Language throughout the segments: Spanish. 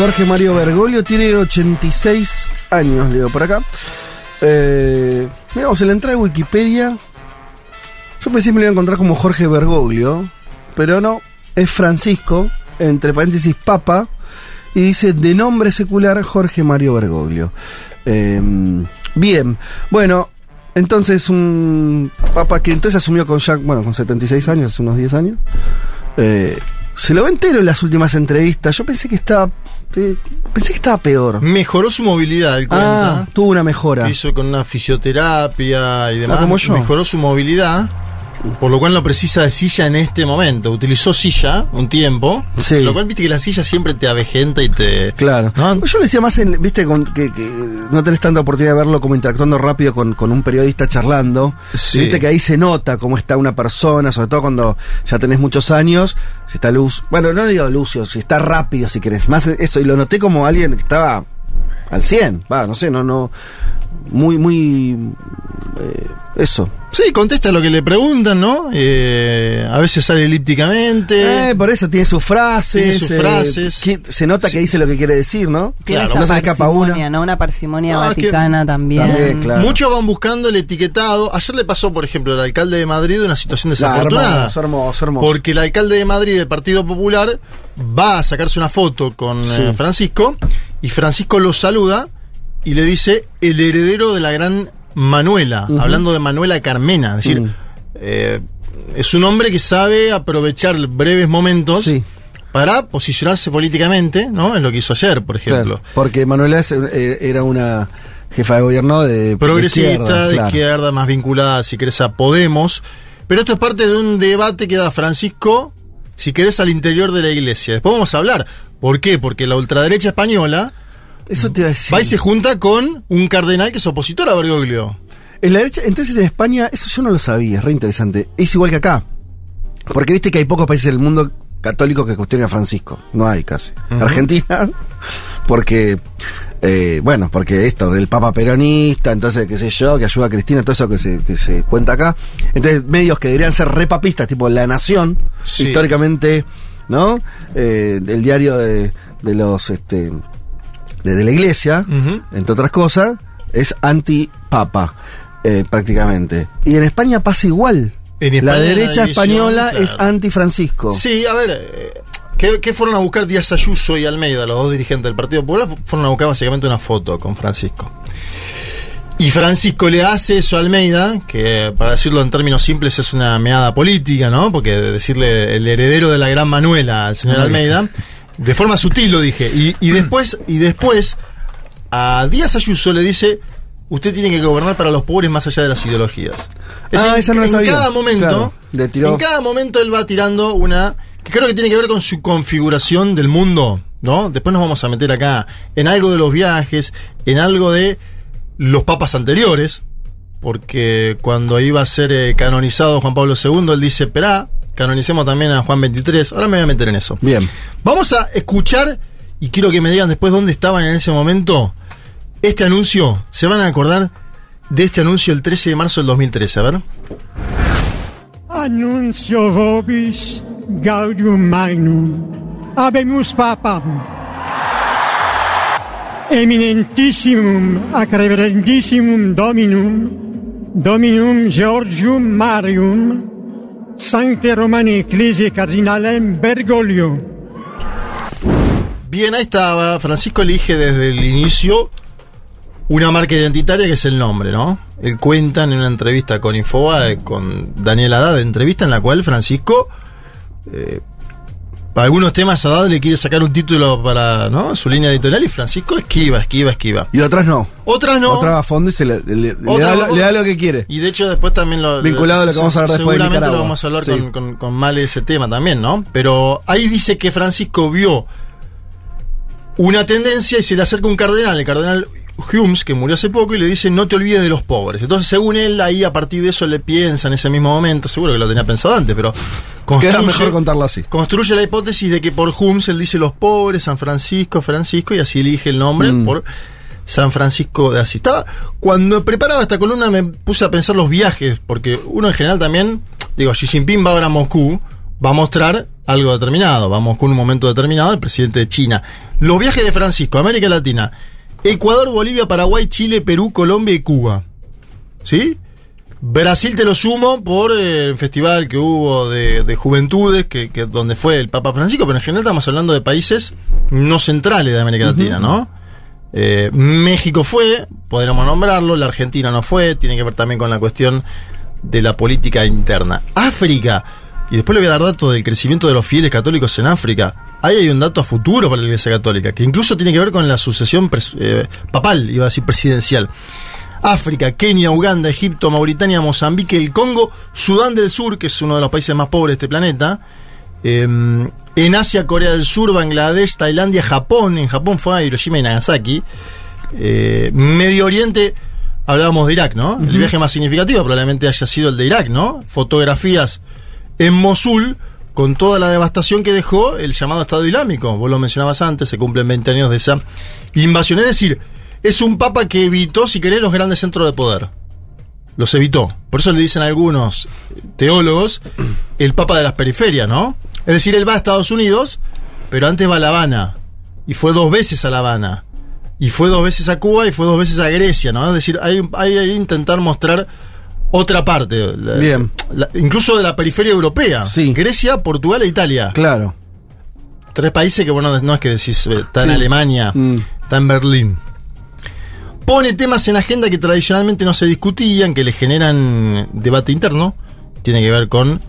Jorge Mario Bergoglio tiene 86 años, leo por acá. Eh, miramos, en la entrada de Wikipedia. Yo pensé que me lo iba a encontrar como Jorge Bergoglio, pero no, es Francisco, entre paréntesis Papa, y dice de nombre secular Jorge Mario Bergoglio. Eh, bien, bueno, entonces un Papa que entonces asumió con Jack, bueno, con 76 años, hace unos 10 años. Eh, se lo ve entero en las últimas entrevistas. Yo pensé que estaba. Eh, pensé que estaba peor. Mejoró su movilidad, él cuenta. Ah, tuvo una mejora. que hizo con una fisioterapia y demás. Ah, como yo. Mejoró su movilidad. Por lo cual no precisa de silla en este momento. Utilizó silla un tiempo. Sí. Lo cual viste que la silla siempre te avejenta y te. Claro. ¿No? Yo le decía más, en, viste, con, que, que no tenés tanta oportunidad de verlo como interactuando rápido con, con un periodista charlando. Sí. Y Viste que ahí se nota cómo está una persona, sobre todo cuando ya tenés muchos años, si está luz. Bueno, no digo Lucio, si está rápido, si querés. Más eso, y lo noté como alguien que estaba al 100. Va, no sé, no, no. Muy, muy. eh, eso. Sí, contesta lo que le preguntan, ¿no? Eh, a veces sale elípticamente. Eh, por eso tiene sus frases. Tiene sus eh, frases. que- se nota que dice lo que quiere decir, ¿no? Claro, esa no se escapa parsimonia, una. ¿no? Una parsimonia Ah, que- vaticana también. También, claro. Muchos van buscando el etiquetado. Ayer le pasó, por ejemplo, al alcalde de Madrid una situación desafortunada. hermoso, hermoso, hermoso. Porque el alcalde de Madrid del Partido Popular va a sacarse una foto con Sí. eh, Francisco y Francisco lo saluda y le dice el heredero de la gran Manuela, hablando de Manuela Carmena. Es decir, Mm. eh, es un hombre que sabe aprovechar breves momentos Sí. para posicionarse políticamente, ¿no? Es lo que hizo ayer, por ejemplo. Claro, porque Manuela eh, era una jefa de gobierno de progresista, de claro. izquierda, más vinculada, si querés, a Podemos. Pero esto es parte de un debate que da Francisco, si querés, al interior de la iglesia. Después vamos a hablar. ¿Por qué? Porque la ultraderecha española Eso te iba a decir. va y se junta con un cardenal que es opositor a Bergoglio. En la derecha, entonces en España, eso yo no lo sabía, es re interesante. Es igual que acá. Porque viste que hay pocos países del mundo católicos que cuestionen a Francisco. No hay casi. Argentina, porque, eh, bueno, porque esto del Papa peronista, entonces, qué sé yo, que ayuda a Cristina, todo eso que se, que se cuenta acá. Entonces, medios que deberían ser repapistas, tipo La Nación, Sí. históricamente, ¿no? Eh, el diario de, de los, este, de, de la iglesia, entre otras cosas, es anti-papa, eh, prácticamente. Y en España pasa igual. En la España la derecha división, española claro. es anti-Francisco. Sí, a ver, eh, ¿qué, qué fueron a buscar Díaz Ayuso y Almeida, los dos dirigentes del Partido Popular? Fueron a buscar básicamente una foto con Francisco. Y Francisco le hace eso a Almeida, que para decirlo en términos simples es una meada política, ¿no? Porque decirle el heredero de la gran Manuela al señor Almeida, de forma sutil lo dije. Y, y después, y después, a Díaz Ayuso le dice, usted tiene que gobernar para los pobres más allá de las ideologías. Ah, esa no en sabía. cada momento, Claro, le tiró- en cada momento él va tirando una que creo que tiene que ver con su configuración del mundo, ¿no? Después nos vamos a meter acá en algo de los viajes, en algo de los papas anteriores, porque cuando iba a ser eh, canonizado Juan Pablo II, él dice, esperá, canonicemos también a Juan XXIII. Ahora me voy a meter en eso. Bien. Vamos a escuchar, y quiero que me digan después dónde estaban en ese momento, este anuncio. ¿Se van a acordar de este anuncio el 13 de marzo del 2013? A ver. Annuncio vobis gaudium magnum. Habemus papam. Eminentissimum ac reverendissimum dominum, dominum Georgium Marium, Sancte Romani Ecclesiae Cardinalem Bergoglio. Bien, ahí estaba. Francisco elige desde el inicio una marca identitaria que es el nombre, ¿no? Él cuenta en una entrevista con Infobae, con Daniel Haddad, entrevista en la cual Francisco, eh, para algunos temas Haddad le quiere sacar un título para ¿no? su línea editorial y Francisco esquiva, esquiva, esquiva. Y otras no. Otras no. Otra va a fondo y se le, le- le Otra da, lo, le da lo que quiere. Y de hecho después también lo... Vinculado a lo que vamos a hablar después de Seguramente Nicaragua. lo vamos a hablar Sí. con, con, con Male ese tema también, ¿no? Pero ahí dice que Francisco vio una tendencia y se le acerca un cardenal, el cardenal Humes, que murió hace poco, y le dice no te olvides de los pobres. Entonces, según él, ahí a partir de eso le piensa en ese mismo momento, seguro que lo tenía pensado antes, pero Queda mejor contarlo así. construye la hipótesis de que por Humes él dice los pobres, San Francisco, Francisco, y así elige el nombre Mm. por San Francisco de Asís. Estaba, cuando preparaba esta columna me puse a pensar los viajes, porque uno en general también, digo, Xi Jinping va ahora a Moscú, va a mostrar algo determinado. Vamos con un momento determinado, el presidente de China. Los viajes de Francisco, América Latina, Ecuador, Bolivia, Paraguay, Chile, Perú, Colombia y Cuba. ¿Sí? Brasil te lo sumo por eh, el festival que hubo de, de juventudes, que, que donde fue el Papa Francisco, pero en general estamos hablando de países no centrales de América Latina, ¿no? Eh, México fue, podríamos nombrarlo, la Argentina no fue, tiene que ver también con la cuestión de la política interna. África, y después le voy a dar datos del crecimiento de los fieles católicos en África. Ahí hay un dato a futuro para la Iglesia Católica, que incluso tiene que ver con la sucesión eh, papal, iba a decir presidencial. África, Kenia, Uganda, Egipto, Mauritania, Mozambique, el Congo, Sudán del Sur, que es uno de los países más pobres de este planeta. Eh, en Asia, Corea del Sur, Bangladesh, Tailandia, Japón. En Japón fue a Hiroshima y Nagasaki. Eh, Medio Oriente, hablábamos de Irak, ¿no? El viaje más significativo probablemente haya sido el de Irak, ¿no? Fotografías en Mosul con toda la devastación que dejó el llamado Estado Islámico. Vos lo mencionabas antes, se cumplen 20 años de esa invasión. Es decir, es un papa que evitó, si querés, los grandes centros de poder. Los evitó. Por eso le dicen algunos teólogos el papa de las periferias, ¿no? Es decir, él va a Estados Unidos, pero antes va a La Habana. Y fue dos veces a La Habana. Y fue dos veces a Cuba y fue dos veces a Grecia, ¿no? Es decir, hay, hay que intentar mostrar otra parte. la- Bien. la- incluso de la periferia europea. Sí. Grecia, Portugal e Italia. Claro. Tres países que, bueno, no es que decís, eh, está en. Alemania, Mm. está en Berlín. Pone temas en agenda que tradicionalmente no se discutían, que le generan debate interno. Tiene que ver con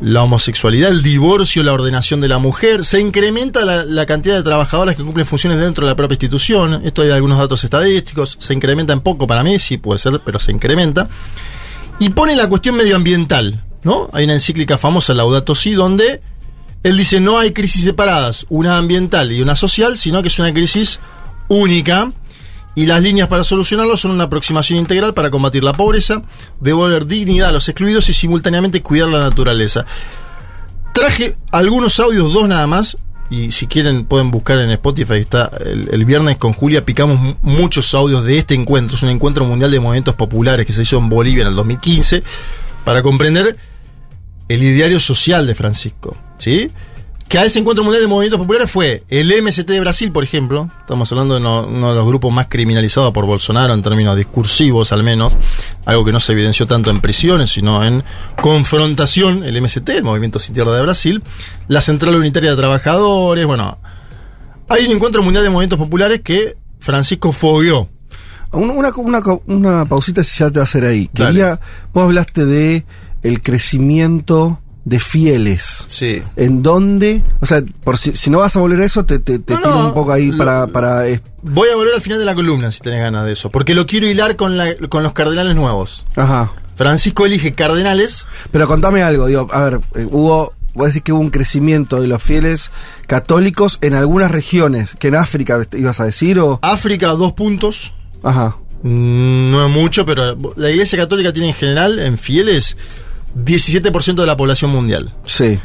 la homosexualidad, el divorcio, la ordenación de la mujer. Se incrementa la, la cantidad de trabajadoras que cumplen funciones dentro de la propia institución. Esto hay algunos datos estadísticos. Se incrementa en poco para mí, sí puede ser, pero se incrementa. Y pone la cuestión medioambiental, ¿no? Hay una encíclica famosa, Laudato Si, donde él dice no hay crisis separadas, una ambiental y una social, sino que es una crisis única. Y las líneas para solucionarlo son una aproximación integral para combatir la pobreza, devolver dignidad a los excluidos y simultáneamente cuidar la naturaleza. Traje algunos audios, dos nada más, y si quieren pueden buscar en Spotify, está el, el viernes con Julia, picamos mu- muchos audios de este encuentro, es un encuentro mundial de movimientos populares que se hizo en Bolivia en el 2015, para comprender el ideario social de Francisco, ¿sí? Que a ese encuentro mundial de movimientos populares fue el MST de Brasil, por ejemplo. Estamos hablando de no- uno de los grupos más criminalizados por Bolsonaro en términos discursivos, al menos. Algo que no se evidenció tanto en prisiones, sino en confrontación. El MST, el Movimiento Sin Tierra de Brasil. La Central Unitaria de Trabajadores. Bueno, hay un encuentro mundial de movimientos populares que Francisco fogueó. Un- Una, una, una pausita si ya te va a hacer ahí. Quería, vos hablaste de el crecimiento de fieles. Sí. ¿En dónde? O sea, por si, si no vas a volver a eso, te, te, te No, tiro no, un poco ahí lo- para... para eh, Voy a volver al final de la columna si tenés ganas de eso. Porque lo quiero hilar con, la- con los cardenales nuevos. ajá. Francisco elige cardenales. Pero contame algo, digo, a ver, eh, hubo, voy a decir que hubo un crecimiento de los fieles católicos en algunas regiones, que en África ibas a decir, o... África, dos puntos. Ajá. Mm, No es mucho, pero la Iglesia Católica tiene en general, en fieles, 17% de la población mundial. Sí.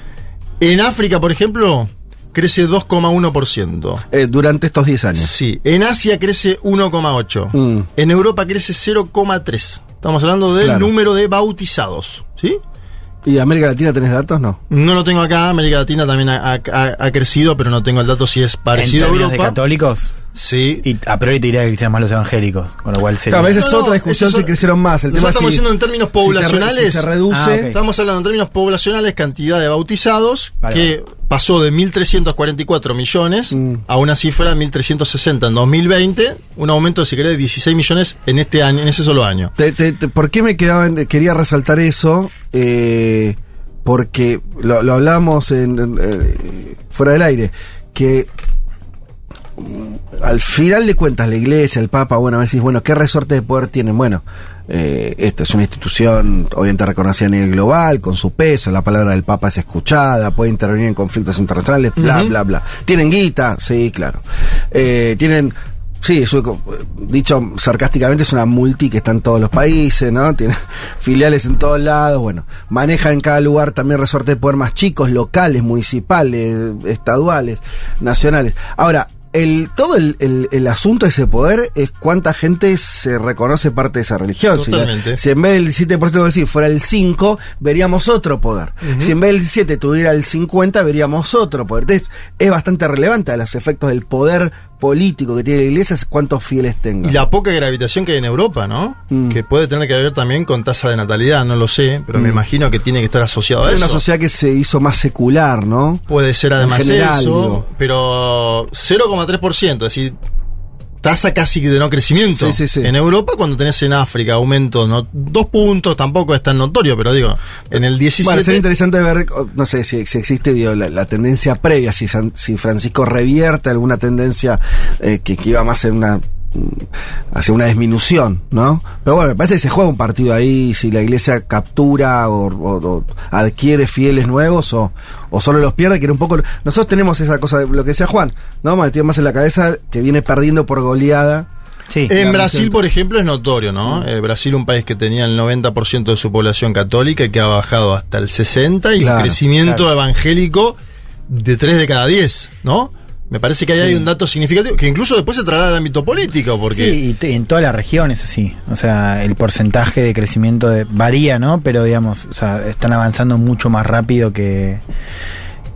En África, por ejemplo, crece 2,1%. Eh, durante estos 10 años. Sí. En Asia crece 1,8%. Mm. En Europa crece 0,3%. Estamos hablando del Claro. número de bautizados. ¿Sí? ¿Y América Latina tenés datos? No. No lo tengo acá. América Latina también ha, ha- ha crecido, pero no tengo el dato si es parecido en a términos de Europa. católicos, Sí. y a priori te diría que crecían más los evangélicos, con lo cual sería... Claro, a veces No, es no, otra discusión si crecieron más. El tema es estamos si- haciendo en términos poblacionales. si se reduce. Ah. Estamos hablando en términos poblacionales, cantidad de bautizados, Vale, que pasó de 1.344 millones Mm. a una cifra de 1.360 en 2020, un aumento de, si querés, de 16 millones en este año, en ese solo año. Te- te- te- ¿Por qué me quedaba en- quería resaltar eso? Eh, porque lo, lo hablamos en, en, eh, fuera del aire, que al final de cuentas la iglesia, el papa, bueno, a veces, bueno, ¿qué resorte de poder tienen? Bueno, eh, esta es una institución obviamente reconocida a nivel global, con su peso, la palabra del papa es escuchada, puede intervenir en conflictos internacionales, bla, bla, bla. ¿Tienen guita? Sí, claro. Eh, tienen... Sí, eso, dicho sarcásticamente, es una multi que está en todos los países, ¿no? Tiene filiales en todos lados, bueno, maneja en cada lugar también resortes de poder más chicos, locales, municipales, estaduales, nacionales. Ahora, el, todo el, el- el asunto de ese poder es cuánta gente se reconoce parte de esa religión. Si, la- si en vez del 17% decir fuera el 5, veríamos otro poder. Si en vez del 17 tuviera el 50, veríamos otro poder. Entonces, es bastante relevante a los efectos del poder político que tiene la iglesia, es cuántos fieles tenga. Y la poca gravitación que hay en Europa, ¿no? Mm. Que puede tener que ver también con tasa de natalidad, no lo sé, pero me Mm. imagino que tiene que estar asociado a es eso. una sociedad que se hizo más secular, ¿no? Puede ser además general, eso, digo. pero 0,3%, es decir, tasa casi de no crecimiento. Sí, sí, sí. En Europa, cuando tenés en África aumento, no, dos puntos, tampoco es tan notorio, pero digo, en el 17... Bueno, sería interesante ver, no sé, si, si existe digo, la, la tendencia previa, si, San- si Francisco revierte alguna tendencia eh, que, que iba más en una hacia una disminución, ¿no? Pero bueno, me parece que se juega un partido ahí, si la iglesia captura o, o- o adquiere fieles nuevos o, o solo los pierde, que era un poco... Nosotros tenemos esa cosa, de lo que decía Juan, ¿no? Me tiene más en la cabeza que viene perdiendo por goleada. Sí. En Brasil, receta. por ejemplo, es notorio, ¿no? Eh, Brasil, un país que tenía el 90% de su población católica y que ha bajado hasta el 60% y Claro, un crecimiento claro. evangélico de 3 de cada 10, ¿no? Me parece que ahí hay un dato significativo que incluso después se traslada al ámbito político, porque Sí, y en todas las regiones así. O sea, el porcentaje de crecimiento de- varía, ¿no? Pero digamos, o sea, están avanzando mucho más rápido que,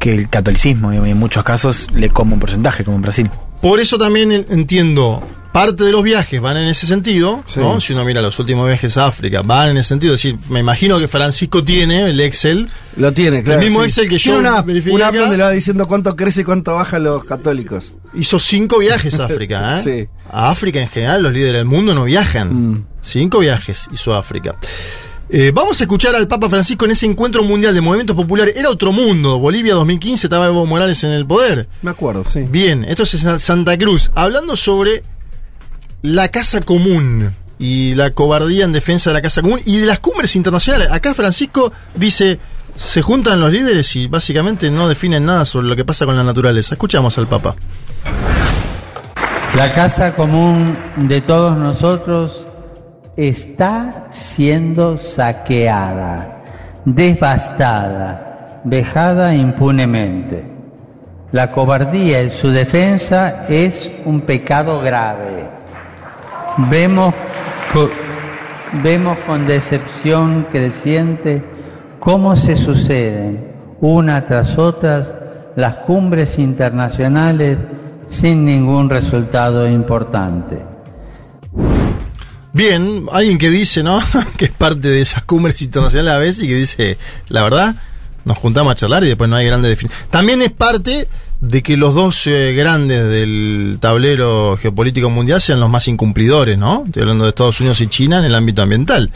que el catolicismo. digamos, y en muchos casos le como un porcentaje, como en Brasil. por eso también en- entiendo, parte de los viajes van en ese sentido, Sí. ¿no? Si uno mira los últimos viajes a África, van en ese sentido. Es decir, me imagino que Francisco tiene el Excel Lo tiene, claro. mismo Excel que yo una, una app donde le va diciendo cuánto crece y cuánto baja los católicos. Hizo cinco viajes a África, ¿eh? Sí. A África en general, los líderes del mundo no viajan. Mm. Cinco viajes hizo África. Eh, vamos a escuchar al Papa Francisco en ese encuentro mundial de movimientos populares. Era otro mundo. Bolivia 2015 estaba Evo Morales en el poder. Me acuerdo, sí. Bien, esto es Santa Cruz. Hablando sobre la casa común y la cobardía en defensa de la casa común y de las cumbres internacionales. Acá Francisco dice, se juntan los líderes y básicamente no definen nada sobre lo que pasa con la naturaleza. Escuchamos al Papa. La casa común de todos nosotros está siendo saqueada, devastada, vejada impunemente. La cobardía en su defensa es un pecado grave. Vemos, vemos con decepción creciente cómo se suceden una tras otras las cumbres internacionales sin ningún resultado importante. Bien, alguien que dice, ¿no? que es parte de esas cumbres internacionales a veces y que dice, la verdad, nos juntamos a charlar y después no hay grandes definiciones. También es parte de que los dos eh, grandes del tablero geopolítico mundial sean los más incumplidores, ¿no? Estoy hablando de Estados Unidos y China en el ámbito ambiental.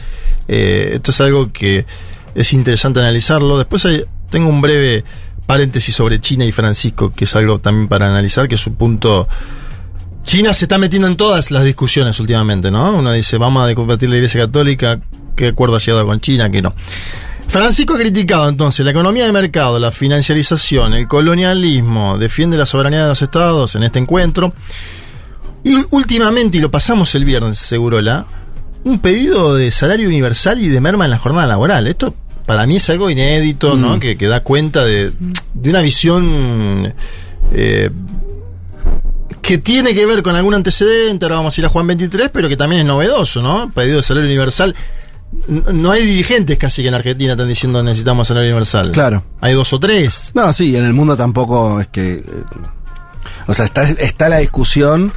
Eh, esto es algo que es interesante analizarlo. Después hay- tengo un breve paréntesis sobre China y Francisco, que es algo también para analizar, que es un punto China se está metiendo en todas las discusiones últimamente, ¿no? Uno dice, vamos a combatir la Iglesia Católica, ¿qué acuerdo ha llegado con China? Que no. Francisco ha criticado entonces la economía de mercado, la financiarización, el colonialismo, defiende la soberanía de los estados en este encuentro. Y últimamente, y lo pasamos el viernes, Segurola, un pedido de salario universal y de merma en la jornada laboral. Esto para mí es algo inédito, ¿no? Que, que da cuenta de, de una visión eh, que tiene que ver con algún antecedente, ahora vamos a ir a Juan 23, pero que también es novedoso, ¿no? Pedido de salario universal. No hay dirigentes casi que en Argentina están diciendo necesitamos salario universal. Claro. Hay dos o tres. No, sí, en el mundo tampoco es que. eh, o sea, está, está la discusión,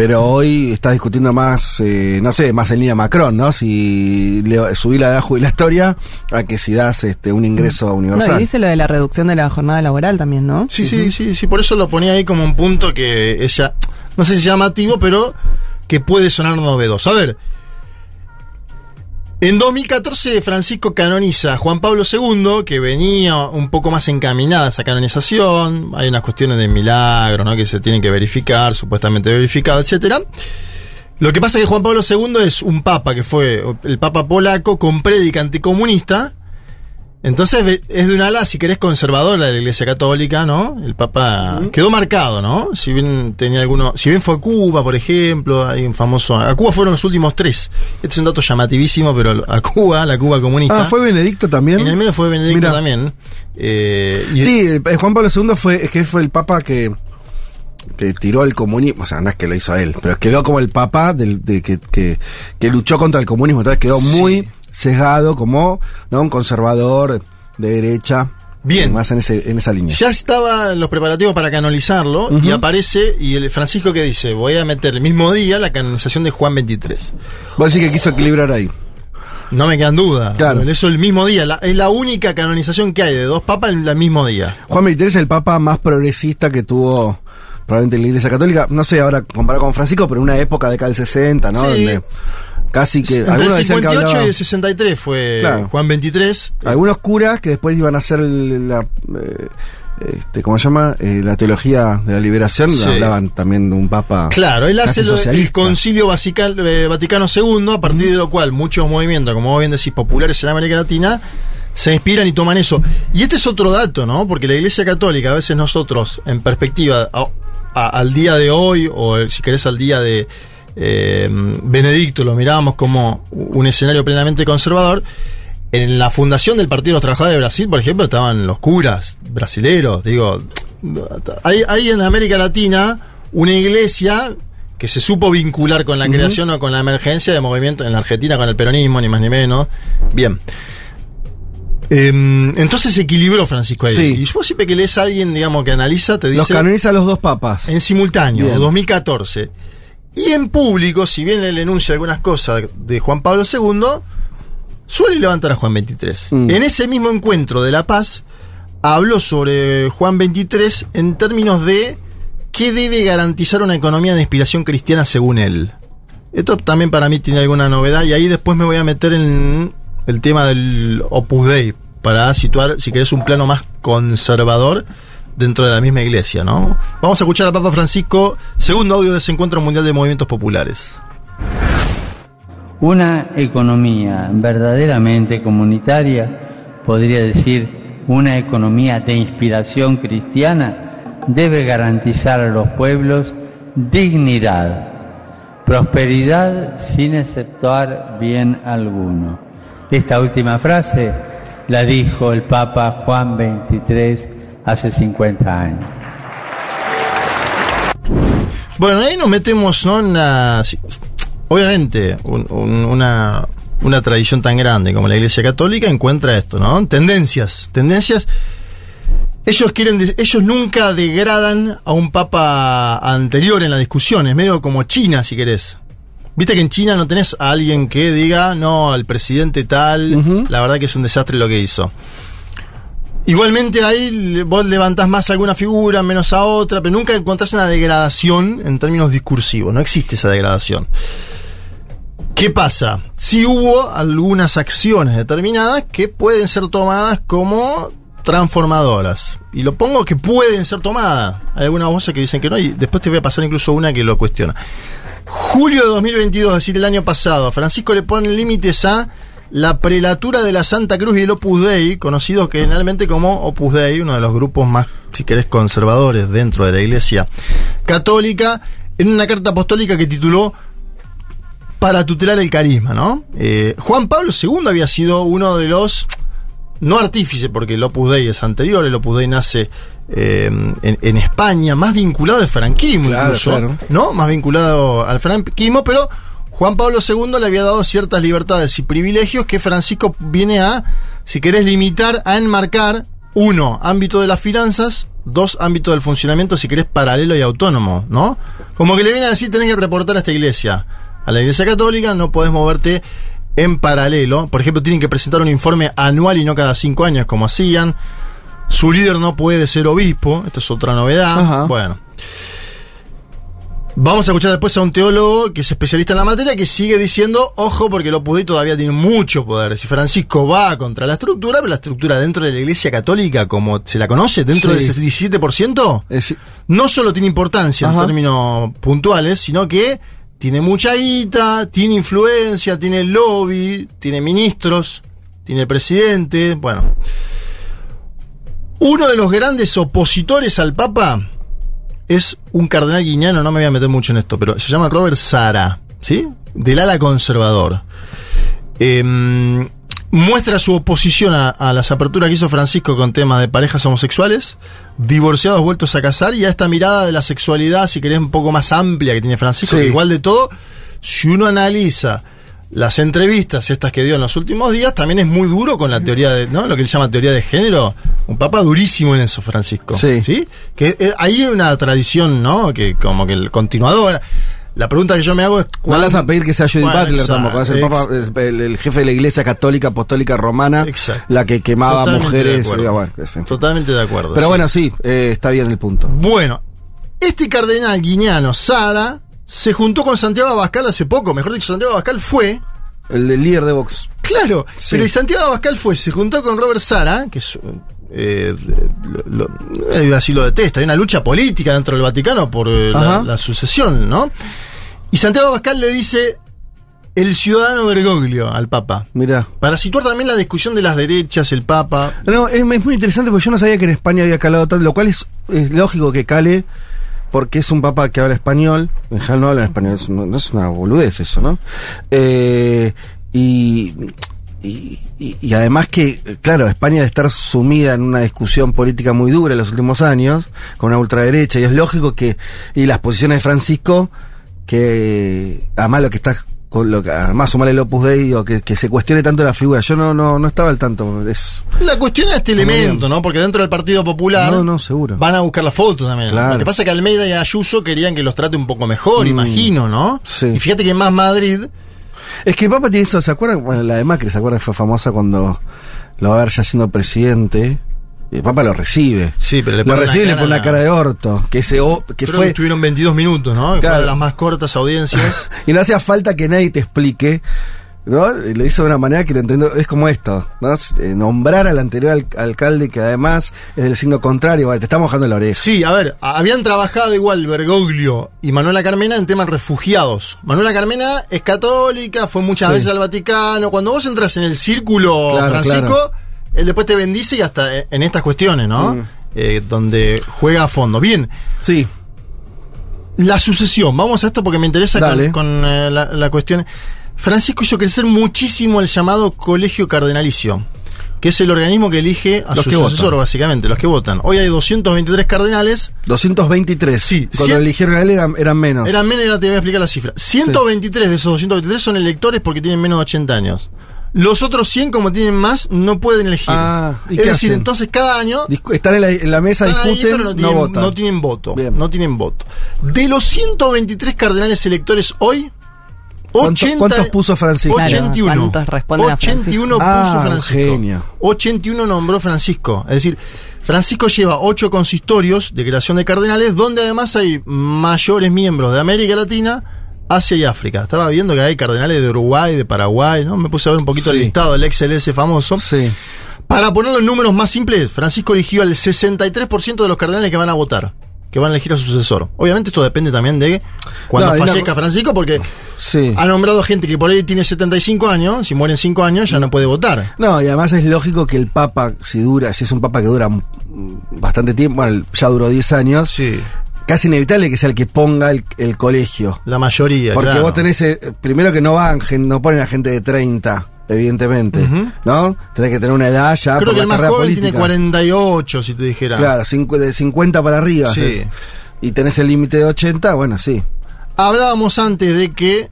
pero hoy está discutiendo más, eh, no sé, más en línea Macron, ¿no? Si le, subí la edad jubilatoria a que si das este, un ingreso No, universal. y dice lo de la reducción de la jornada laboral también, ¿no? Sí, sí, sí, sí, por eso lo ponía ahí como un punto que ella, no sé si llamativo, pero que puede sonar novedoso. A ver, en 2014 Francisco canoniza a Juan Pablo II, que venía un poco más encaminada a esa canonización, hay unas cuestiones de milagro, ¿no? que se tienen que verificar, supuestamente verificado, etcétera. Lo que pasa es que Juan Pablo II es un papa que fue el papa polaco con prédica anticomunista, entonces es de un ala, si querés, conservadora de la Iglesia Católica, ¿no? El Papa quedó marcado, ¿no? Si bien tenía alguno, si bien fue a Cuba, por ejemplo, hay un famoso, a Cuba fueron los últimos tres. Este es un dato llamativísimo, pero a Cuba, la Cuba comunista. Ah, fue Benedicto también. En el medio fue Benedicto Mira. también. Eh, y- Sí, el- el Juan Pablo II fue, es que fue el papa que que tiró el comunismo, o sea, no es que lo hizo él, pero quedó como el papá del, de que, que, que luchó contra el comunismo, entonces quedó Sí. muy sesgado como ¿no? un conservador de derecha. Bien. Más en, ese, en esa línea. Ya estaban los preparativos para canonizarlo y aparece, y el Francisco que dice, voy a meter el mismo día la canonización de Juan 23. Vos decís que quiso equilibrar ahí. No me quedan dudas. Claro. Eso el mismo día. La- es la única canonización que hay de dos papas en el mismo día. Juan XXIII es el papa más progresista que tuvo probablemente la Iglesia Católica. No sé ahora comparado con Francisco, pero en una época de acá del 60, ¿no? Sí. Donde casi que. Entre el algunos decían que 58 hablaba- y el 63 fue Claro. Juan 23. Algunos curas que después iban a hacer la. eh, este, ¿Cómo se llama? Eh, la teología de la liberación. Sí. Hablaban también de un papa. Claro, él hace lo- el concilio eh, Vaticano II, a partir de lo cual muchos movimientos, como vos bien decís, populares en América Latina, se inspiran y toman eso. Y este es otro dato, ¿no? Porque la Iglesia Católica, a veces nosotros, en perspectiva, a- a- al día de hoy, o si querés al día de eh, Benedicto, lo mirábamos como un escenario plenamente conservador. En la fundación del Partido de los Trabajadores de Brasil, por ejemplo, estaban los curas brasileros. Digo, hay, hay en América Latina una iglesia que se supo vincular con la creación o con la emergencia de movimiento en la Argentina con el peronismo, ni más ni menos. Bien. Em, entonces se equilibró Francisco ahí. Sí. Y vos siempre que lees a alguien, digamos, que analiza, te Los dice canoniza los dos papas. en simultáneo, Bien. 2014. Y en público, si bien él enuncia algunas cosas de Juan Pablo II, suele levantar a Juan 23. Mm. En ese mismo encuentro de La Paz, habló sobre Juan 23 en términos de qué debe garantizar una economía de inspiración cristiana según él. Esto también para mí tiene alguna novedad y ahí después me voy a meter en el tema del Opus Dei para situar, si querés, un plano más conservador dentro de la misma iglesia, ¿no? Vamos a escuchar al Papa Francisco, segundo audio de ese encuentro mundial de movimientos populares. Una economía verdaderamente comunitaria, podría decir una economía de inspiración cristiana, debe garantizar a los pueblos dignidad, prosperidad sin exceptuar bien alguno. Esta última frase la dijo el Papa Juan XXIII hace 50 años. Bueno, ahí nos metemos, ¿no? En una, sí, obviamente, un- un- una, una tradición tan grande como la Iglesia Católica encuentra esto, ¿no? Tendencias, tendencias. Ellos quieren, ellos nunca degradan a un papa anterior en la discusión, es medio como China, si querés. Viste que en China no tenés a alguien que diga, no, el presidente tal, la verdad que es un desastre lo que hizo. Igualmente ahí vos levantás más a alguna figura, menos a otra, pero nunca encontrás una degradación en términos discursivos. No existe esa degradación. ¿Qué pasa? Si hubo algunas acciones determinadas que pueden ser tomadas como transformadoras. Y lo pongo que pueden ser tomadas. Hay algunas voces que dicen que no, y después te voy a pasar incluso una que lo cuestiona. Julio de 2022, es decir, el año pasado, Francisco le ponen límites a la prelatura de la Santa Cruz y el Opus Dei, conocidos generalmente como Opus Dei, uno de los grupos más, si querés, conservadores dentro de la Iglesia Católica, en una carta apostólica que tituló Para tutelar el carisma, ¿no? Eh, Juan Pablo II había sido uno de los no artífice, porque el Opus Dei es anterior, el Opus Dei nace eh, en, en España, más vinculado al franquismo Claro, incluso, claro. ¿no? Más vinculado al franquismo, pero Juan Pablo II le había dado ciertas libertades y privilegios que Francisco viene a, si querés, limitar, a enmarcar, uno, ámbito de las finanzas, dos, ámbito del funcionamiento, si querés, paralelo y autónomo, ¿no? Como que le viene a decir, tenés que reportar a esta iglesia, a la iglesia católica, no podés moverte en paralelo. Por ejemplo, tienen que presentar un informe anual y no cada cinco años, como hacían. Su líder no puede ser obispo, esto es otra novedad. Ajá. Bueno. Vamos a escuchar después a un teólogo que es especialista en la materia que sigue diciendo, ojo, porque el Opus Dei todavía tiene mucho poder. Si Francisco va contra la estructura, pero la estructura dentro de la Iglesia Católica, como se la conoce, dentro Sí. de ese 17%, Es- no solo tiene importancia Ajá. en términos puntuales, sino que tiene mucha guita, tiene influencia, tiene lobby, tiene ministros, tiene presidente, bueno. Uno de los grandes opositores al Papa es un cardenal guiñano, no me voy a meter mucho en esto, pero se llama Robert Sara, ¿sí? Del ala conservador. Em, muestra su oposición a, a las aperturas que hizo Francisco con temas de parejas homosexuales, divorciados vueltos a casar y a esta mirada de la sexualidad, si querés, un poco más amplia que tiene Francisco, Sí. que igual de todo, si uno analiza las entrevistas estas que dio en los últimos días, también es muy duro con la teoría de, ¿no? Lo que él llama teoría de género. Un papa durísimo en eso, Francisco. Sí. Que eh, ahí hay una tradición, ¿no? Que como que el continuador. La pregunta que yo me hago es No vas a pedir que sea Judith Butler tampoco. Es el, papa, el, el jefe de la iglesia católica apostólica romana, Exacto. la que quemaba Totalmente mujeres. bueno, en fin. Totalmente de acuerdo. Pero sí. bueno, sí, eh, está bien el punto. Bueno, este cardenal guineano, Sara, se juntó con Santiago Abascal hace poco. Mejor dicho, Santiago Abascal fue. El, el líder de Vox. Claro, Sí. pero Santiago Abascal fue, se juntó con Robert Sara, que es. Eh, lo, lo- eh, así lo detesta. Hay una lucha política dentro del Vaticano por eh, la, sucesión, ¿no? Y Santiago Abascal le dice el ciudadano Bergoglio al Papa. Mira. Para situar también la discusión de las derechas, el Papa. No, es, es muy interesante porque yo no sabía que en España había calado tanto, lo cual es, es lógico que cale porque es un papa que habla español. En general no habla español, no es una boludez eso, ¿no? Eh, y, y, y- además que, claro, España de estar sumida en una discusión política muy dura en los últimos años, con una ultraderecha, y es lógico que, y las posiciones de Francisco, que además lo que está con lo que además sumarle el Opus Dei o que, que se cuestione tanto la figura, yo no, no, no estaba al tanto, es La cuestión es este elemento. ¿no? Porque dentro del Partido Popular. No, no, seguro. Van a buscar la foto también. Claro. Lo que pasa es que Almeida y Ayuso querían que los trate un poco mejor, Mm. imagino, ¿no? Sí. Y fíjate que más Madrid. Es que el Papa tiene eso, ¿se acuerdan? Bueno, la de Macri, ¿se acuerdan? Fue famosa cuando lo va a ver ya siendo presidente. Y el Papa lo recibe. Sí, pero le lo pone una recibe y le cara- pone una cara de orto. Que ese o- que Creo fue. que estuvieron 22 minutos, ¿no? Claro. Fue de las más cortas audiencias. y no hacía falta que nadie te explique. ¿no? Lo hizo de una manera que lo entiendo. Es como esto, ¿no? Eh, Nombrar al anterior al- alcalde que además es del signo contrario. Vale, te está mojando la oreja. Sí, a ver, habían trabajado igual Bergoglio y Manuela Carmena en temas refugiados. Manuela Carmena es católica, fue muchas Sí. veces al Vaticano. Cuando vos entras en el círculo Claro, Francisco, claro. Él después te bendice y hasta eh, en estas cuestiones, ¿no? Mm. Eh, donde juega a fondo. Bien, Sí, La sucesión, vamos a esto porque me interesa con, Dale. con, eh, la, la cuestión. Francisco hizo crecer muchísimo el llamado Colegio Cardenalicio, que es el organismo que elige a Los su que sucesor, votan. básicamente, los que votan. Hoy hay 223 cardenales, 223. Sí, Cuando cien- eligieron a él eran, eran menos. eran menos ahora te voy a explicar la cifra. 123 de esos 223 son electores porque tienen menos de 80 años. Los otros 100, como tienen más, no pueden elegir. Ah, ¿y es qué decir, hacen? entonces cada año Discu- Están en la, en la mesa, Están ahí, discuten, pero no no, tienen, votan. no tienen voto. Bien. No tienen voto. De los 123 cardenales electores hoy, ¿Cuánto- 80 cuántos puso Francisco? Claro, 81. ¿cuántos responden a 81 Ah, puso un Francisco. genio. 81 nombró Francisco. Es decir, Francisco lleva 8 consistorios de creación de cardenales, donde además hay mayores miembros de América Latina, Asia y África. Estaba viendo que hay cardenales de Uruguay, de Paraguay, ¿no? Me puse a ver un poquito el listado del XLS famoso. Sí. Para ponerlo en números más simples, Francisco eligió al 63% de los cardenales que van a votar, que van a elegir a su sucesor. Obviamente esto depende también de cuando No, fallezca Francisco, porque Sí. ha nombrado gente que por ahí tiene 75 años, si mueren 5 años ya no puede votar. No, y además es lógico que el Papa, si dura, si es un Papa que dura bastante tiempo, bueno, ya duró 10 años, Sí, casi inevitable que sea el que ponga el, el colegio. la mayoría. Porque claro. vos tenés, eh, primero que no van, no ponen a gente de 30, evidentemente. ¿no? Tenés que tener una edad ya Creo por que la el más joven política. tiene 48, si te dijera. Claro, de 50 para arriba. Sí. Y tenés el límite de 80, bueno, sí. Hablábamos antes de que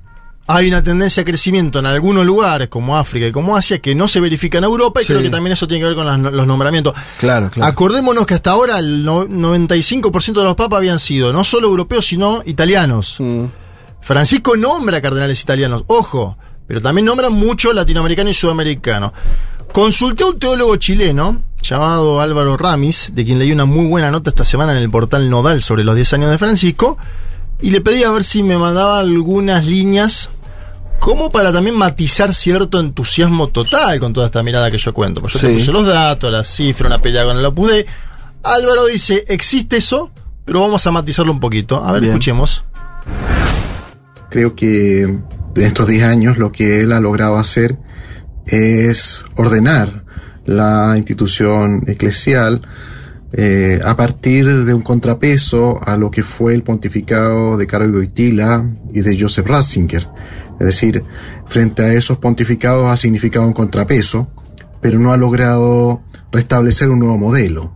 hay una tendencia a crecimiento en algunos lugares, como África y como Asia, que no se verifica en Europa, y Sí. creo que también eso tiene que ver con las- los nombramientos. Claro, claro. Acordémonos que hasta ahora el no- 95% de los papas habían sido no solo europeos, sino italianos. Mm. Francisco nombra cardenales italianos, ojo, pero también nombra mucho latinoamericano y sudamericano. Consulté a un teólogo chileno llamado Álvaro Ramis, de quien leí una muy buena nota esta semana en el portal Nodal sobre los 10 años de Francisco, y le pedí a ver si me mandaba algunas líneas como para también matizar cierto entusiasmo total con toda esta mirada que yo cuento. Pues yo te Sí. puse los datos, las cifras, una pelea con el Opus Dei. Álvaro dice, existe eso, pero vamos a matizarlo un poquito. A ver, Bien. escuchemos. Creo que en estos 10 años lo que él ha logrado hacer es ordenar la institución eclesial eh, a partir de un contrapeso a lo que fue el pontificado de Carlo Wojtyla y de Joseph Ratzinger. Es decir, frente a esos pontificados ha significado un contrapeso, pero no ha logrado restablecer un nuevo modelo.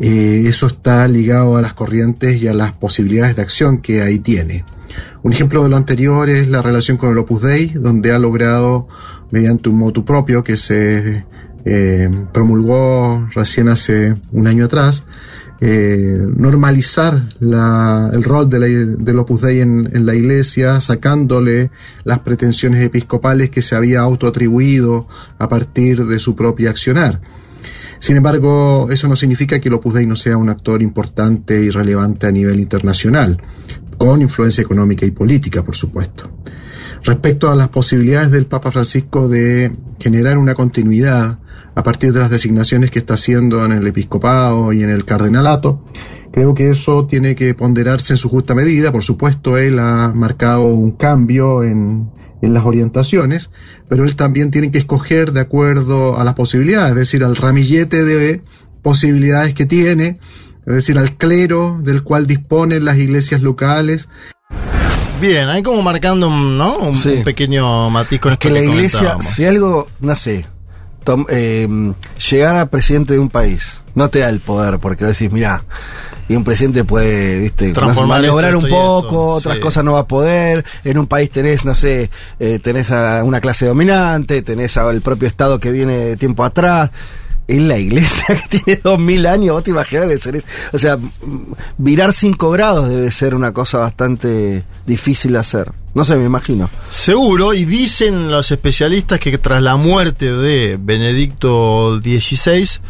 eh, eso está ligado a las corrientes y a las posibilidades de acción que ahí tiene. Un ejemplo de lo anterior es la relación con el Opus Dei, donde ha logrado, mediante un motu propio que se eh, promulgó recién hace un año atrás, eh, normalizar el rol de del Opus Dei en, en, la iglesia, sacándole las pretensiones episcopales que se había autoatribuido a partir de su propia accionar. Sin embargo, eso no significa que el Opus Dei no sea un actor importante y relevante a nivel internacional, con influencia económica y política, por supuesto. Respecto a las posibilidades del Papa Francisco de generar una continuidad a partir de las designaciones que está haciendo en el episcopado y en el cardenalato, creo que eso tiene que ponderarse en su justa medida. Por supuesto, él ha marcado un cambio en, en las orientaciones, pero él también tiene que escoger de acuerdo a las posibilidades, es decir, al ramillete de posibilidades que tiene, es decir, al clero del cual disponen las iglesias locales. Bien, hay como marcando ¿no? un, Sí. un pequeño matiz con esto que la que iglesia, comentábamos. si algo, no sé, tom- eh, llegar a presidente de un país, no te da el poder, porque decís, mirá, y un presidente puede, viste, Transformar esto, un poco, esto, otras sí. cosas no va a poder, en un país tenés, no sé, eh, tenés a una clase dominante, tenés al propio Estado que viene de tiempo atrás. En la iglesia que tiene dos mil años, vos te imaginas que ser O sea, virar cinco grados debe ser una cosa bastante difícil de hacer. No sé, me imagino. Seguro, y dicen los especialistas que tras la muerte de Benedicto XVI,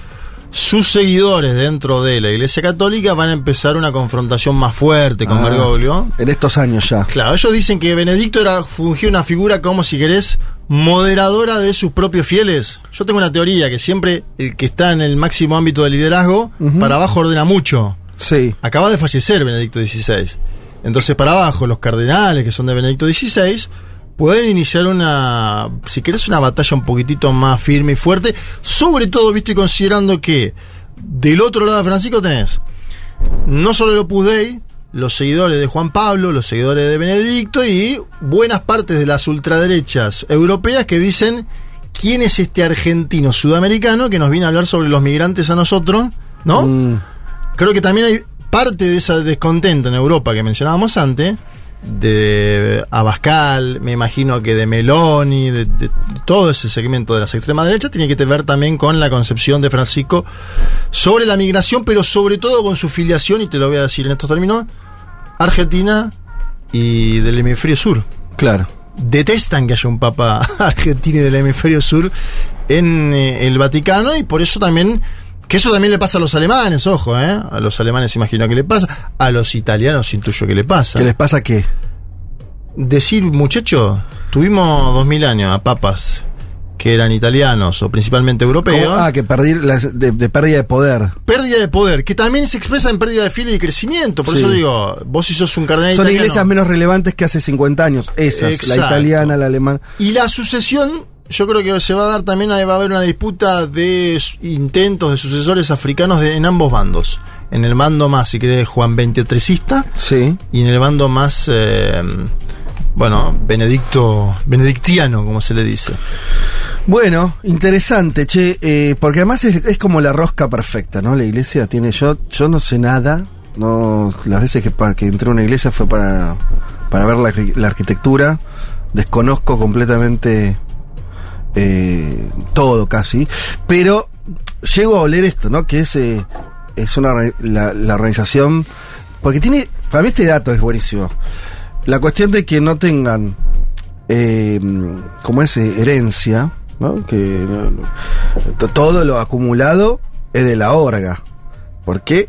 sus seguidores dentro de la Iglesia Católica van a empezar una confrontación más fuerte con Ah, Bergoglio. En estos años ya. Claro, ellos dicen que Benedicto era fungía una figura como si querés moderadora de sus propios fieles. Yo tengo una teoría que siempre el que está en el máximo ámbito de liderazgo para abajo ordena mucho. Sí. Acaba de fallecer Benedicto XVI. Entonces, para abajo, los cardenales que son de Benedicto XVI pueden iniciar una, si querés, una batalla un poquitito más firme y fuerte. Sobre todo, visto y considerando que del otro lado de Francisco tenés no solo el Opus Dei, los seguidores de Juan Pablo, los seguidores de Benedicto y buenas partes de las ultraderechas europeas que dicen quién es este argentino sudamericano que nos viene a hablar sobre los migrantes a nosotros, ¿no? Mm, Creo que también hay parte de ese descontento en Europa que mencionábamos antes, de Abascal, me imagino que de Meloni, de, de- de todo ese segmento de las extrema derecha, tiene que ver también con la concepción de Francisco sobre la migración, pero sobre todo con su filiación, y te lo voy a decir en estos términos, Argentina y del hemisferio sur claro. detestan que haya un papa argentino y del hemisferio sur en eh, el Vaticano y por eso también que eso también le pasa a los alemanes, ojo, ¿eh? A los alemanes imagino que le pasa, a los italianos intuyo que le pasa. ¿Qué les pasa qué? Decir, muchacho, tuvimos dos mil años a papas que eran italianos o principalmente europeos. ¿Cómo? Ah, que perdí las- de, de pérdida de poder. Pérdida de poder, que también se expresa en pérdida de fieles y crecimiento. Por Sí. eso digo, vos si sos un cardenal Son italiano- iglesias menos relevantes que hace 50 años. Esas, la italiana, la alemana. Y la sucesión, yo creo que se va a dar también, va a haber una disputa de intentos de sucesores africanos de- en ambos bandos. En el bando más, si querés, Juan XXIII Sí. y en el bando más, eh, bueno, Benedicto, benedictiano, como se le dice. Bueno, interesante, che, eh, porque además es, es como la rosca perfecta, ¿no? La iglesia tiene, yo, yo no sé nada, no, las veces que, que entré a una iglesia fue para, para ver la arquitectura, desconozco completamente eh, todo casi, pero llego a oler esto, ¿no? Que es, eh, es una, la, organización, porque tiene, para mí este dato es buenísimo, la cuestión de que no tengan eh, como es eh, herencia. Que todo lo acumulado es de la orga. Porque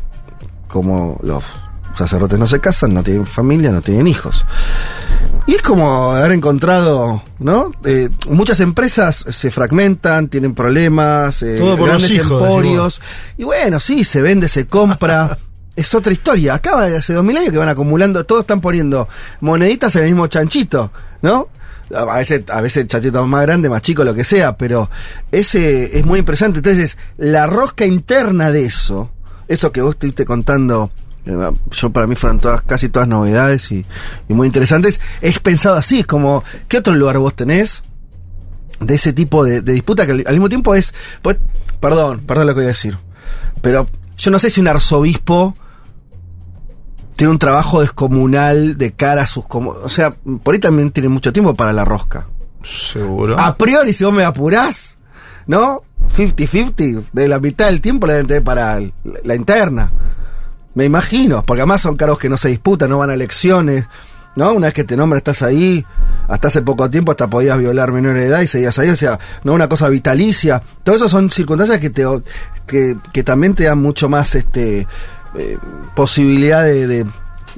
como los sacerdotes no se casan, no tienen familia, no tienen hijos. Y es como haber encontrado, ¿no? Eh, muchas empresas se fragmentan, tienen problemas, eh, Todo por los grandes hijos, emporios. Y bueno, sí, se vende, se compra. es otra historia. Acaba de hace dos mil años que van acumulando, todos están poniendo moneditas en el mismo chanchito, ¿no? A veces, a veces chanchitos más grandes, más chicos, lo que sea, pero ese es muy impresionante. Entonces, la rosca interna de eso, eso que vos estuviste contando, yo para mí fueron todas, casi todas novedades y, y muy interesantes, es pensado así, es como, ¿qué otro lugar vos tenés? de ese tipo de, de disputa que al, al mismo tiempo es. pues, perdón, perdón lo que voy a decir. Pero yo no sé si un arzobispo tiene un trabajo descomunal de cara a sus... como- O sea, por ahí también tiene mucho tiempo para la rosca. Seguro. A priori, si vos me apurás, ¿no? 50-50, de la mitad del tiempo la deben tener para la, la interna. Me imagino, porque además son cargos que no se disputan, no van a elecciones, ¿no? Una vez que te nombran estás ahí, hasta hace poco tiempo hasta podías violar menores de edad y seguías ahí, o sea, no una cosa vitalicia. Todo eso son circunstancias que te que, que también te dan mucho más este eh, posibilidad de, de,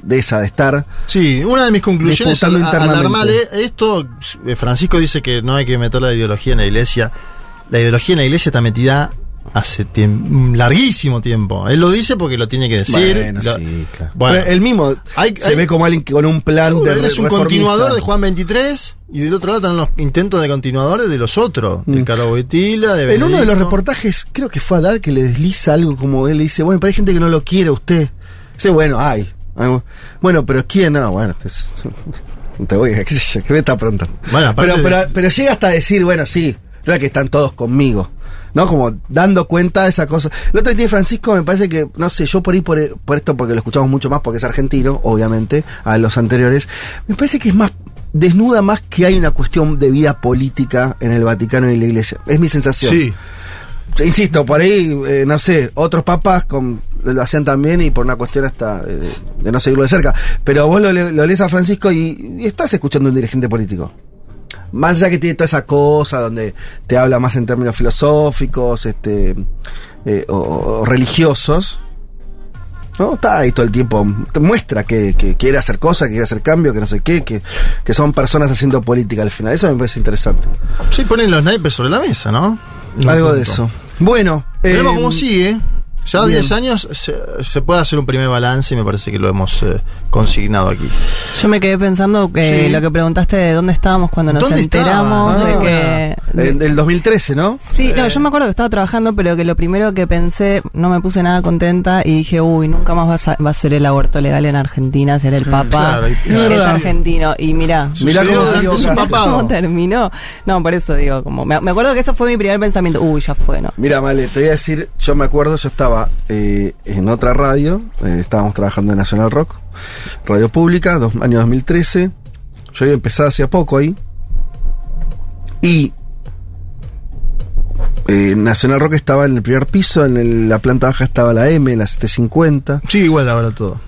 de esa, de estar. Sí, una de mis conclusiones al, al esto, eh, Francisco dice que no hay que meter la ideología en la iglesia. La ideología en la iglesia está metida hace tiemp- un larguísimo tiempo. Él lo dice porque lo tiene que decir. Bueno, Lo- sí, claro. Bueno. Pero él mismo Hay- se hay- ve como alguien que con un plan Seguro, de él es un continuador de Juan 23 y del otro lado están los intentos de continuadores de los otros. De Mm. Caro Boitila, de En uno de los reportajes, creo que fue Haddad que le desliza algo como él le dice, bueno, pero hay gente que no lo quiere a usted. Dice, bueno, hay. Bueno, pero ¿quién no? Bueno, pues, no te voy, qué sé yo, que me está preguntando. Bueno, pero, pero, de- pero llega hasta decir, bueno, sí, no es que están todos conmigo. ¿No? Como dando cuenta de esa cosa. Lo otro que tiene Francisco me parece que, no sé, yo por ahí, por, por esto, porque lo escuchamos mucho más, porque es argentino, obviamente, a los anteriores, me parece que es más, desnuda más que hay una cuestión de vida política en el Vaticano y la Iglesia. Es mi sensación. Sí. Insisto, por ahí, eh, no sé, otros papas con, lo hacían también y por una cuestión hasta eh, de, no seguirlo de cerca. Pero vos lo, lo lees a Francisco y, y estás escuchando un dirigente político. Más allá que tiene toda esa cosa donde te habla más en términos filosóficos este, eh, o, o religiosos. ¿no? Está ahí todo el tiempo, te muestra que, que quiere hacer cosas, que quiere hacer cambio, que no sé qué, que, que son personas haciendo política al final. Eso me parece interesante. Sí, ponen los naipes sobre la mesa, ¿no? Algo de eso. Bueno, Veremos eh, cómo sigue. Ya a bien. 10 años se, se puede hacer un primer balance y me parece que lo hemos eh, consignado aquí. Yo me quedé pensando que Sí. lo que preguntaste de dónde estábamos cuando nos ¿Dónde enteramos de que... de- En el 2013, ¿no? Sí, no, yo me acuerdo que estaba trabajando, pero que lo primero que pensé, no me puse nada contenta y dije, uy, nunca más va a, sa- va a ser el aborto legal en Argentina, ser el Papa claro, y- es argentino. Y mirá, Mirá cómo durante dio su Castro. papado. ¿cómo terminó? No, por eso digo, como me, me acuerdo que eso fue mi primer pensamiento, uy, ya fue, ¿no? Mira, Male, te voy a decir, yo me acuerdo, yo estaba eh, en otra radio, eh, estábamos trabajando en National Rock, radio pública, dos, año 2013. Yo había empezado hacía poco ahí. Y eh, National Rock estaba en el primer piso, en el- la planta baja estaba la M, la 750. Sí, igual ahora todo.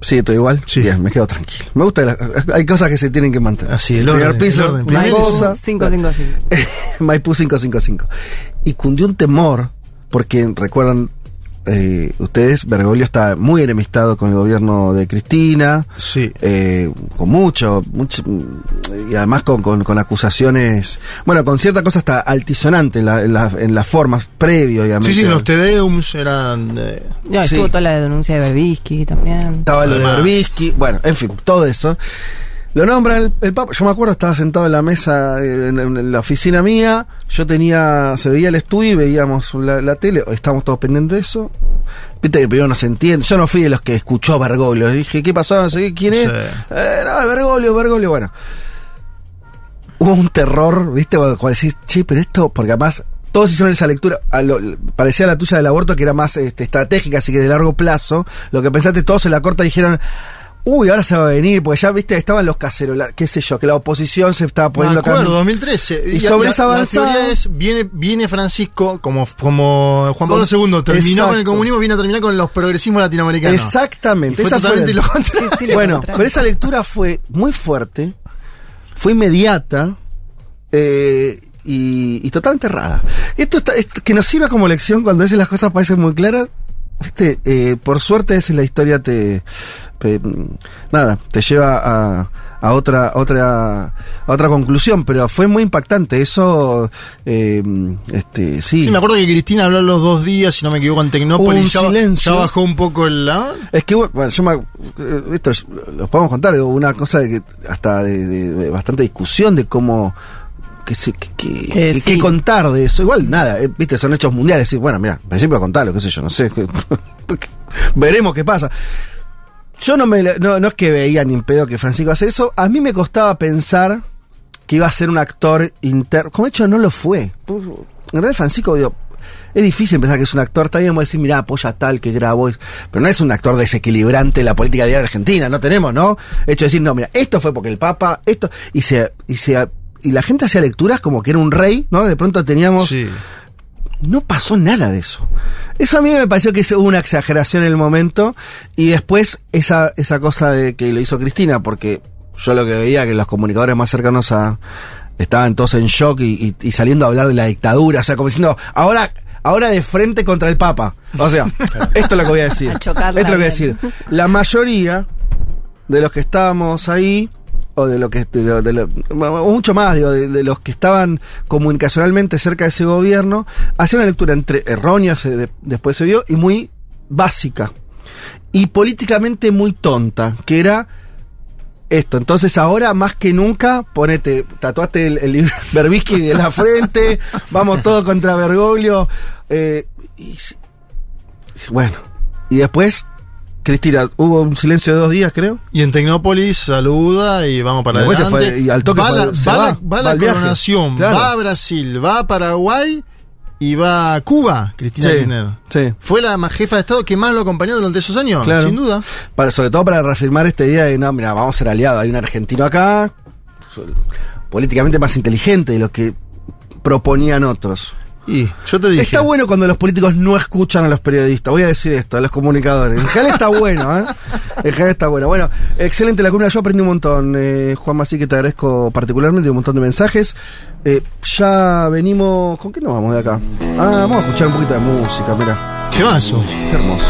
Sí, todo igual. Sí. Bien, me quedo tranquilo. Me gusta, la- hay cosas que se tienen que mantener. Así, el primer orden, piso, el orden. cosa. 5, 5, 5. Maipú 555. Y cundió un temor, porque recuerdan eh, ustedes, Bergoglio está muy enemistado con el gobierno de Cristina, Sí. eh, con mucho, mucho, y además con, con, con acusaciones, bueno, con cierta cosa hasta altisonante en, la- en, la- en las formas previo, obviamente. Sí, sí, los Tedeums eran. eh, No, Sí. estuvo toda la denuncia de Berbisky también. Estaba lo de. Berbisky, bueno, en fin, todo eso. Lo nombra el, el Papa. Yo me acuerdo, estaba sentado en la mesa, eh, en, en la oficina mía. Yo tenía, se veía el estudio y veíamos la, la tele. Estábamos todos pendientes de eso. Viste que primero no se entiende. Yo no fui de los que escuchó a Bergoglio. Dije, ¿qué pasaba? No sé qué, quién es. Sí. Eh, no, Bergoglio, Bergoglio. Bueno, hubo un terror, ¿viste? Cuando, cuando decís, che, pero esto, porque además todos hicieron esa lectura, a lo- parecía la tuya del aborto que era más este, estratégica, así que de largo plazo. Lo que pensaste todos en la corta dijeron, uy, ahora se va a venir, porque ya viste, estaban los caseros, la- qué sé yo, que la oposición se estaba Me poniendo acá- acuerdo, 2013. Y sobre la, esa la avanzada- teoría es, viene, viene Francisco, como, como Juan Pablo II terminó Exacto. con el comunismo, viene a terminar con los progresismos latinoamericanos. Exactamente. Y fue esa totalmente la- lo contrario. Sí, lo bueno, pero esa lectura fue muy fuerte, fue inmediata eh, y, y totalmente errada. Esto, está, esto que nos sirva como lección cuando a veces las cosas parecen muy claras. Viste, eh, por suerte a veces la historia te, te- nada, te lleva a, a otra, otra, a otra conclusión, pero fue muy impactante. Eso, eh, este, sí. Sí, me acuerdo que Cristina habló los dos días, si no me equivoco, en Tecnópolis. un Ya, silencio. ya bajó un poco el. ¿ah? Es que, bueno, yo me, eh, esto es- lo podemos contar, una cosa de que hasta de, de- de bastante discusión de cómo, que se, que, que- sí. contar de eso. Igual, nada, eh, viste, son hechos mundiales. Y, bueno, mira, en principio contarlo, qué sé yo, no sé. Veremos qué pasa. Yo no me, no, no es que veía ni en pedo que Francisco a hacer eso. A mí me costaba pensar que iba a ser un actor interno. Como de hecho no lo fue. En realidad Francisco, digo, es difícil pensar que es un actor. También vamos a decir, mirá, apoya tal que grabó. Pero no es un actor desequilibrante en la política diaria argentina. No tenemos, ¿no? Hecho de decir, no, mira, esto fue porque el Papa, esto. Y se, y se, y la gente hacía lecturas como que era un rey, ¿no? De pronto teníamos. Sí. No pasó nada de eso. Eso a mí me pareció que hubo una exageración en el momento. Y después esa, esa cosa de que lo hizo Cristina, porque yo lo que veía que los comunicadores más cercanos a. estaban todos en shock y, y- y saliendo a hablar de la dictadura. O sea, como diciendo, ahora. Ahora de frente contra el Papa. O sea, esto es lo que voy a decir. A esto es lo que voy a decir. La mayoría de los que estábamos ahí, o de lo que de lo- mucho más, digo, de, de los que estaban comunicacionalmente cerca de ese gobierno, hacía una lectura entre errónea, se- después se vio, y muy básica. Y políticamente muy tonta, que era esto. Entonces ahora más que nunca, ponete, tatuate el, el libro Berbisky de la frente, vamos todos contra Bergoglio. eh, y, bueno, y después, Cristina, hubo un silencio de dos días, creo. Y en Tecnópolis saluda y vamos para Después adelante. fue, y al toque va, la, se va va, la- va la coronación, Claro. va a Brasil, va a Paraguay y va a Cuba, Cristina Sí, Kirchner. sí. Fue la más jefa de Estado que más lo acompañó durante esos años, Claro. sin duda. Para, sobre todo para reafirmar esta idea de, no, mira, vamos a ser aliados. Hay un argentino acá, políticamente más inteligente de lo que proponían otros. Y yo te dije. Está bueno cuando los políticos no escuchan a los periodistas. Voy a decir esto, a los comunicadores. En general está bueno, ¿eh? En general está bueno. Bueno, excelente la columna. Yo aprendí un montón, eh, Juan así que te agradezco particularmente un montón de mensajes. Eh, ya venimos. ¿Con qué nos vamos de acá? Ah, vamos a escuchar un poquito de música, mira. ¿Qué vaso? Qué hermoso.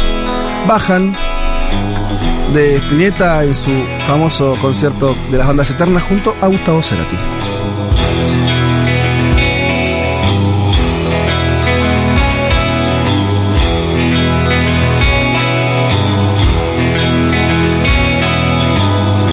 Bajan de Spinetta en su famoso concierto de las bandas eternas junto a Gustavo Cerati.